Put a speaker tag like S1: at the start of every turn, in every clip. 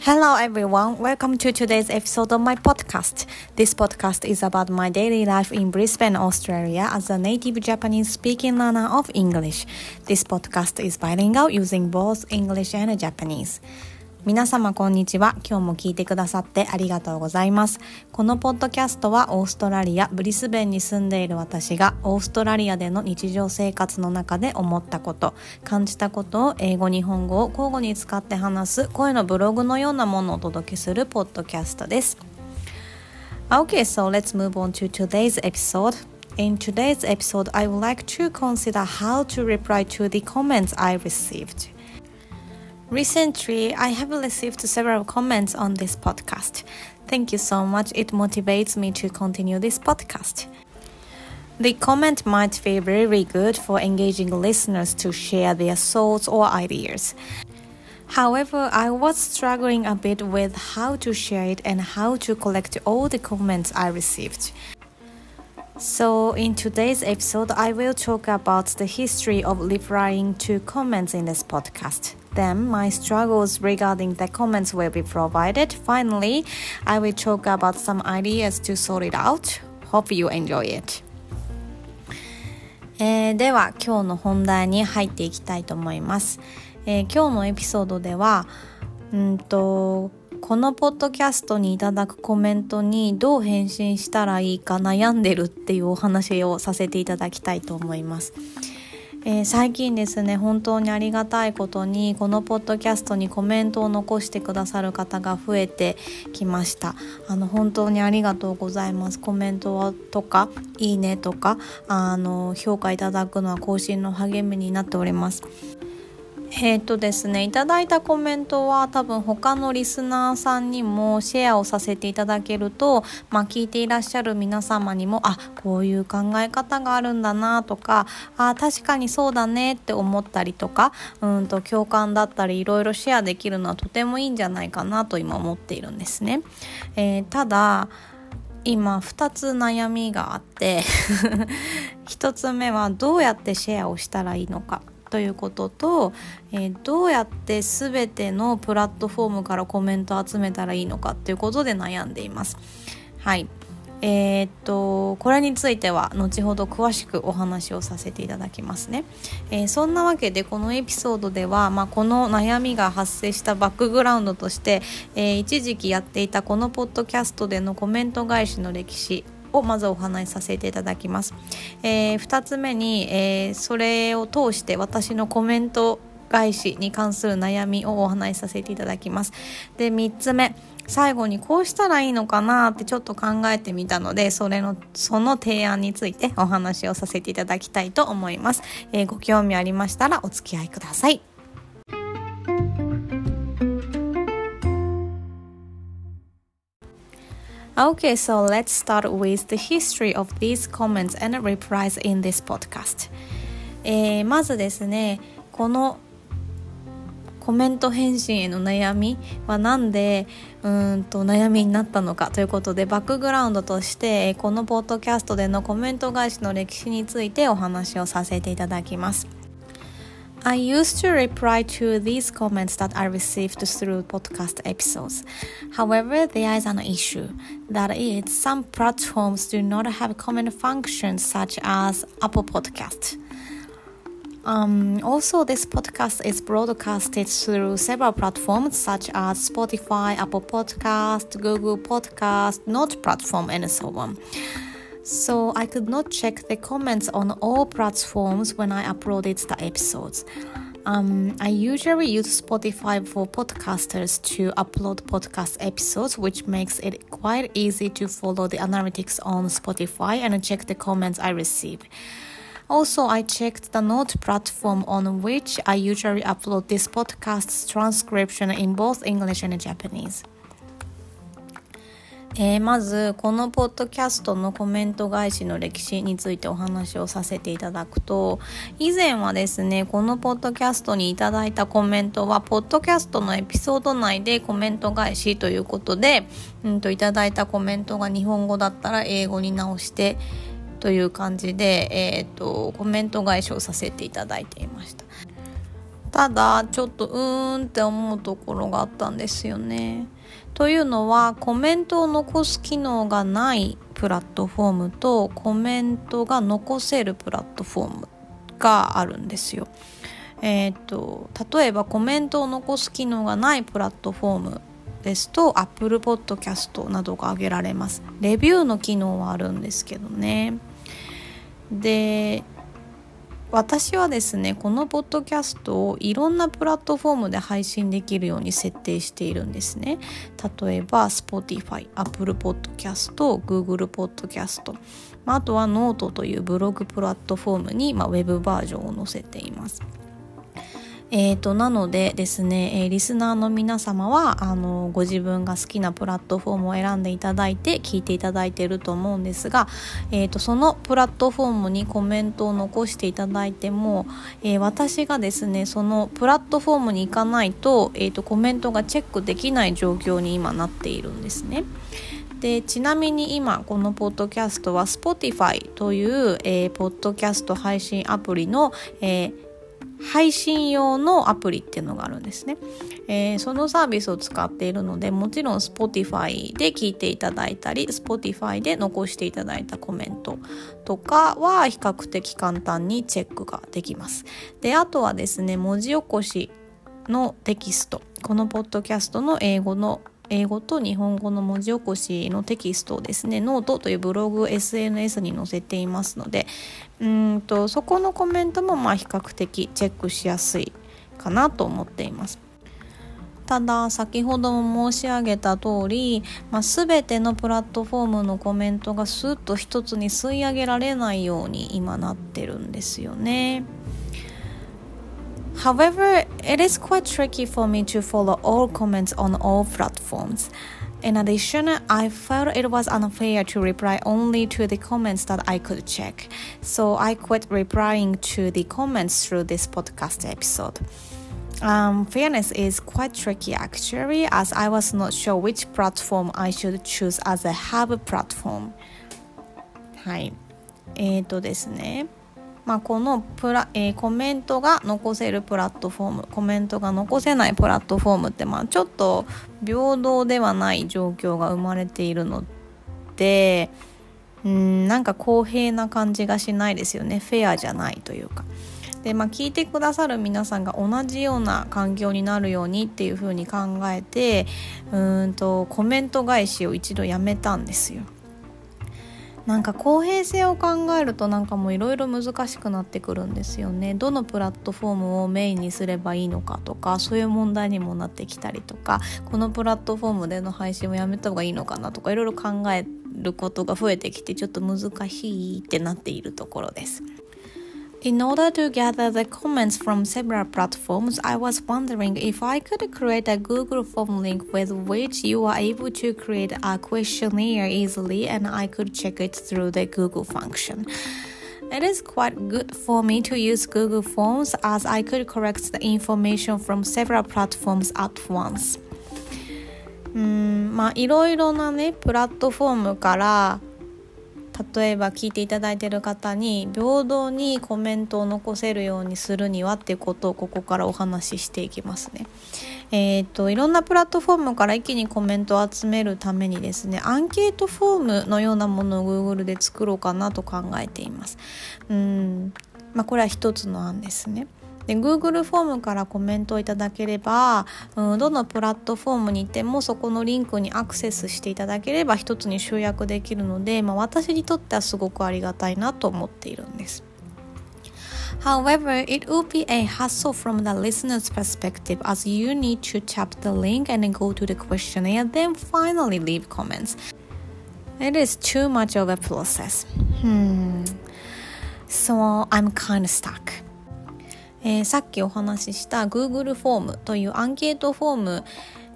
S1: Hello everyone, welcome to today's episode of my podcast. This podcast is about my daily life in Brisbane, Australia as a native Japanese speaking learner of English. This podcast is bilingual using both English and Japanese. 皆様こんにちは。今日も聞いてくださってありがとうございます。このポッドキャストはオーストラリア・ブリスベンに住んでいる私がオーストラリアでの日常生活の中で思ったこと、感じたことを英語、日本語を交互に使って話す声のブログのようなものをお届けするポッドキャストです。Okay, so let's move on to today's episode. In today's episode, I would like to consider how to reply to the comments I received. Recently, I have received several comments on this podcast. Thank you so much. It motivates me to continue this podcast. The comment might be very good for engaging listeners to share their thoughts or ideas. However, I was struggling a bit with how to share it and how to collect all the comments I received. So, in today's episode, I will talk about the history of replying to comments in this podcast. Then, my struggles regarding the comments will be provided. Finally, I will talk about some ideas to sort it out. Hope you enjoy it. えー、では今日の本題に入っていきたいと思います、えー、今日のエピソードではうんと このポッドキャストにいただくコメントにどう返信したらいいか悩んでるっていうお話をさせていただきたいと思います。えー、最近ですね本当にありがたいことにこのポッドキャストにコメントを残してくださる方が増えてきました。あの本当にありがとうございます。コメントとかいいねとかあの評価いただくのは更新の励みになっております。えっ、ー、とですねいただいたコメントは多分他のリスナーさんにもシェアをさせていただけると、まあ、聞いていらっしゃる皆様にもあこういう考え方があるんだなとかあ確かにそうだねって思ったりとかうんと共感だったりいろいろシェアできるのはとてもいいんじゃないかなと今思っているんですね。えー、ただ今2つ悩みがあって 1つ目はどうやってシェアをしたらいいのかということと、えー、どうやって全てのプラットフォームからコメントを集めたらいいのかということで悩んでいます。はいえー、っとこれについては後ほど詳しくお話をさせていただきますね、えー、そんなわけでこのエピソードでは、まあ、この悩みが発生したバックグラウンドとして、えー、一時期やっていたこのポッドキャストでのコメント返しの歴史をまずお話しさせていただきます。えー、2つ目に、えー、それを通して私のコメント返しに関する悩みをお話しさせていただきます。で、3つ目。最後にこうしたらいいのかなってちょっと考えてみたので、それの、その提案についてお話をさせていただきたいと思います。えー、ご興味ありましたらお付き合いください。Okay, so let's start with the history of these comments and replies in this podcast. えー、まずですね、このコメント返信への悩みは何でうんと悩みになったのかということでバックグラウンドとしてこのポッドキャストでのコメント返しの歴史についてお話をさせていただきます。I used to reply to these comments that I received through podcast episodes. However, there is an issue. That is, some platforms do not have common functions such as Apple Podcast. Um, also, this podcast is broadcasted through several platforms such as Spotify, Apple Podcast, Google Podcast, Note platform, and so on so I could not check the comments on all platforms when I uploaded the episodes. Um, I usually use Spotify for podcasters to upload podcast episodes, which makes it quite easy to follow the analytics on Spotify and check the comments I receive. Also, I checked the Note platform on which I usually upload this podcast's transcription in both English and Japanese. えー、まずこのポッドキャストのコメント返しの歴史についてお話をさせていただくと以前はですねこのポッドキャストにいただいたコメントはポッドキャストのエピソード内でコメント返しということで、うんと、いただいたコメントが日本語だったら英語に直してという感じで、えーと、コメント返しをさせていただいていました。ただちょっとうーんって思うところがあったんですよね。というのはコメントを残す機能がないプラットフォームとコメントが残せるプラットフォームがあるんですよ。えーと、例えばコメントを残す機能がないプラットフォームですと Apple Podcast などが挙げられます。レビューの機能はあるんですけどね。で私はですねこのポッドキャストをいろんなプラットフォームで配信できるように設定しているんですね。例えば Spotify、Apple Podcast、Google Podcast あとは Note というブログプラットフォームに、まあ、ウェブバージョンを載せています。えーと、なのでですね、えー、リスナーの皆様はあのご自分が好きなプラットフォームを選んでいただいて聞いていただいていると思うんですが、えーと、そのプラットフォームにコメントを残していただいても、えー、私がですねそのプラットフォームに行かないと,、えーとコメントがチェックできない状況に今なっているんですね。でちなみに今このポッドキャストは Spotify という、えー、ポッドキャスト配信アプリの、えー配信用のアプリっていうのがあるんですね、えー、そのサービスを使っているのでもちろん Spotify で聞いていただいたり Spotify で残していただいたコメントとかは比較的簡単にチェックができます。であとはですね文字起こしのテキスト。このポッドキャストの英語の英語と日本語の文字起こしのテキストをですねノートというブログ SNS に載せていますのでうんとそこのコメントもまあ比較的チェックしやすいかなと思っています。ただ先ほども申し上げた通り、まあ、全てのプラットフォームのコメントがスッと一つに吸い上げられないように今なってるんですよね。However, it is quite tricky for me to follow all comments on all platforms. In addition, I felt it was unfair to reply only to the comments that I could check, so I quit replying to the comments through this podcast episode. Um, fairness is quite tricky actually, as I was not sure which platform I should choose as a hub platform. はい。えっ、ー、とですね。 まあ、このプラ、えー、コメントが残せるプラットフォームコメントが残せないプラットフォームって、まあ、ちょっと平等ではない状況が生まれているのでうんなんか公平な感じがしないですよねフェアじゃないというか。でまあ、聞いてくださる皆さんが同じような環境になるようにっていうふうに考えてうんとコメント返しを一度やめたんですよ。なんか公平性を考えるとなんかもういろいろ難しくなってくるんですよねどのプラットフォームをメインにすればいいのかとかそういう問題にもなってきたりとかこのプラットフォームでの配信をやめた方がいいのかなとかいろいろ考えることが増えてきてちょっと難しいってなっているところです。In order to gather the comments from several platforms, I was wondering if I could create a Google form link with which you are able to create a questionnaire easily and I could check it through the Google function. It is quite good for me to use Google Forms as I could correct the information from several platforms at once. うんまあいろいろなねプラットフォームから 例えば聞いていただいている方に平等にコメントを残せるようにするにはっていうことをここからお話ししていきますね。えーと、いろんなプラットフォームから一気にコメントを集めるためにですねアンケートフォームのようなものを Google で作ろうかなと考えています。うんまあ、これは一つの案ですね。で Google フォームからコメントをいただければ、うん、どのプラットフォームにいてもそこのリンクにアクセスしていただければ一つに集約できるので、まあ、私にとってはすごくありがたいなと思っているんです。However, it would be a hassle from the listener's perspective as you need to tap the link and go to the questionnaire, then finally leave comments. It is too much of a process. Hmm. So I'm kind of stuck. えー、さっきお話しした Google フォームというアンケートフォーム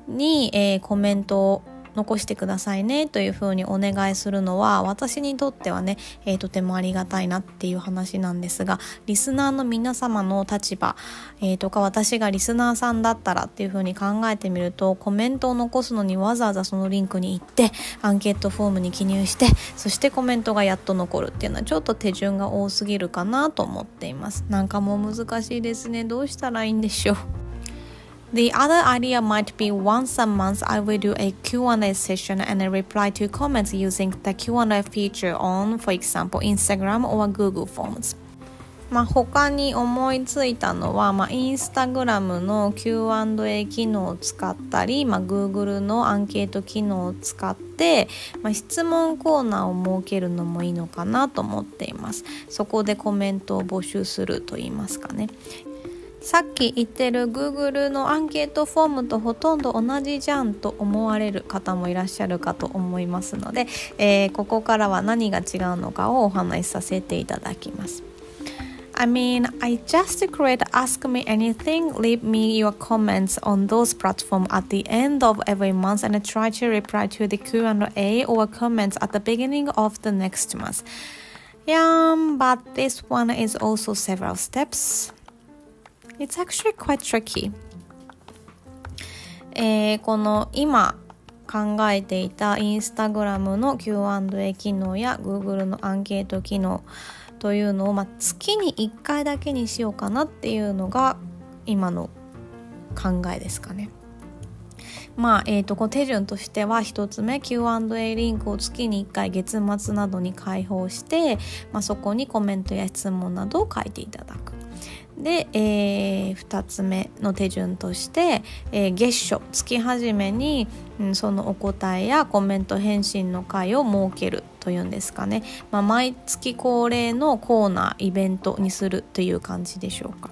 S1: に、えー、コメントを残してくださいねというふうにお願いするのは私にとってはね、えー、とてもありがたいなっていう話なんですがリスナーの皆様の立場、えー、とか私がリスナーさんだったらっていうふうに考えてみるとコメントを残すのにわざわざそのリンクに行ってアンケートフォームに記入してそしてコメントがやっと残るっていうのはちょっと手順が多すぎるかなと思っています。なんかもう難しいですね。どうしたらいいんでしょう。The other idea might be once a month I will do a Q&A session and reply to comments using the Q&A feature on, for example, Instagram or Google Forms. まあ、他に思いついたのは、まあ、インスタグラムの Q&A 機能を使ったり、まあ、Google のアンケート機能を使って、まあ、質問コーナーを設けるのもいいのかなと思っていますそこでコメントを募集すると言いますかねさっき言ってる Google のアンケートフォームとほとんど同じじゃんと思われる方もいらっしゃるかと思いますので、えー、ここからは何が違うのかをお話しさせていただきます。I mean, I just create Ask Me Anything. Leave me your comments on those platforms at the end of every month and try to reply to the Q&A or comments at the beginning of the next month. Yeah, but this one is also several steps. It's actually quite tricky. えー、この今考えていたインスタグラムの Q&A 機能や Google のアンケート機能というのを、まあ、月に1回だけにしようかなっていうのが今の考えですかね。まあえーと、こ手順としては1つ目 Q&A リンクを月に1回月末などに開放して、まあ、そこにコメントや質問などを書いていただく。で、えー、2つ目の手順として、えー、月初月始めに、うん、そのお答えやコメント返信の会を設けるというんですかね、まあ、毎月恒例のコーナーイベントにするという感じでしょうか。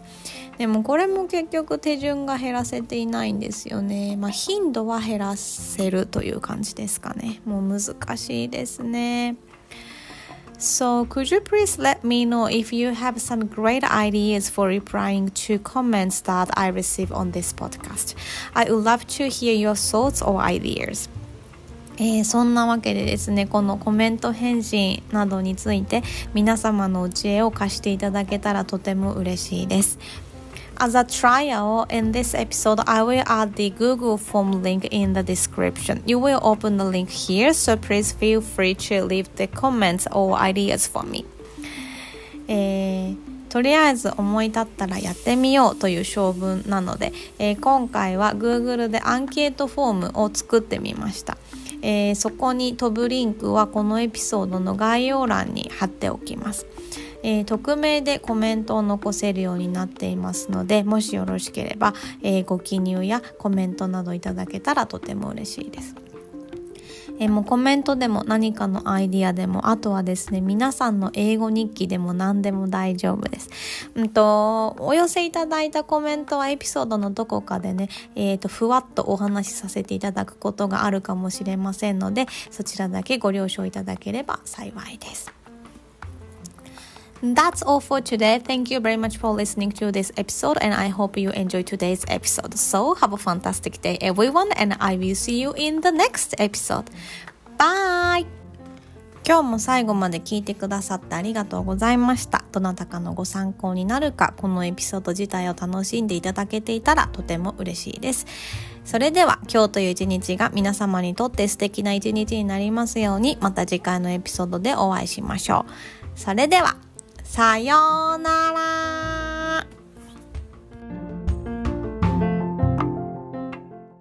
S1: でもこれも結局手順が減らせていないんですよね。まあ頻度は減らせるという感じですかね。もう難しいですね。So, could you please let me know if you have some great ideas for replying to comments that I receive on this podcast? I would love to hear your thoughts or ideas. えー、そんなわけでですねこのコメント返信などについて皆様のお知恵を貸していただけたらとても嬉しいです As a trial, in this episode, I will add the Google Form link in the description. You will open the link here, so please feel free to leave the comments or ideas for me. えー、とりあえず思い立ったらやってみようという性分なので、えー、今回は Google でアンケートフォームを作ってみました。えー、そこに飛ぶリンクはこのエピソードの概要欄に貼っておきます。えー、匿名でコメントを残せるようになっていますのでもしよろしければ、えー、ご記入やコメントなどいただけたらとても嬉しいです。え、もうコメントでも何かのアイディアでもあとはですね皆さんの英語日記でも何でも大丈夫です。うんとお寄せいただいたコメントはエピソードのどこかでね、えーとふわっとお話しさせていただくことがあるかもしれませんのでそちらだけご了承いただければ幸いです。That's all for today. Thank you very much for listening to this episode, and I hope you enjoy today's episode. So, have a fantastic day, everyone, and I will see you in the next episode. Bye! 今日も最後まで聞いてくださってありがとうございました。どなたかのご参考になるか、このエピソード自体を楽しんでいただけていたらとても嬉しいです。それでは今日という一日が皆様にとって素敵な一日になりますように、また次回のエピソードでお会いしましょう。それでは。さようなら。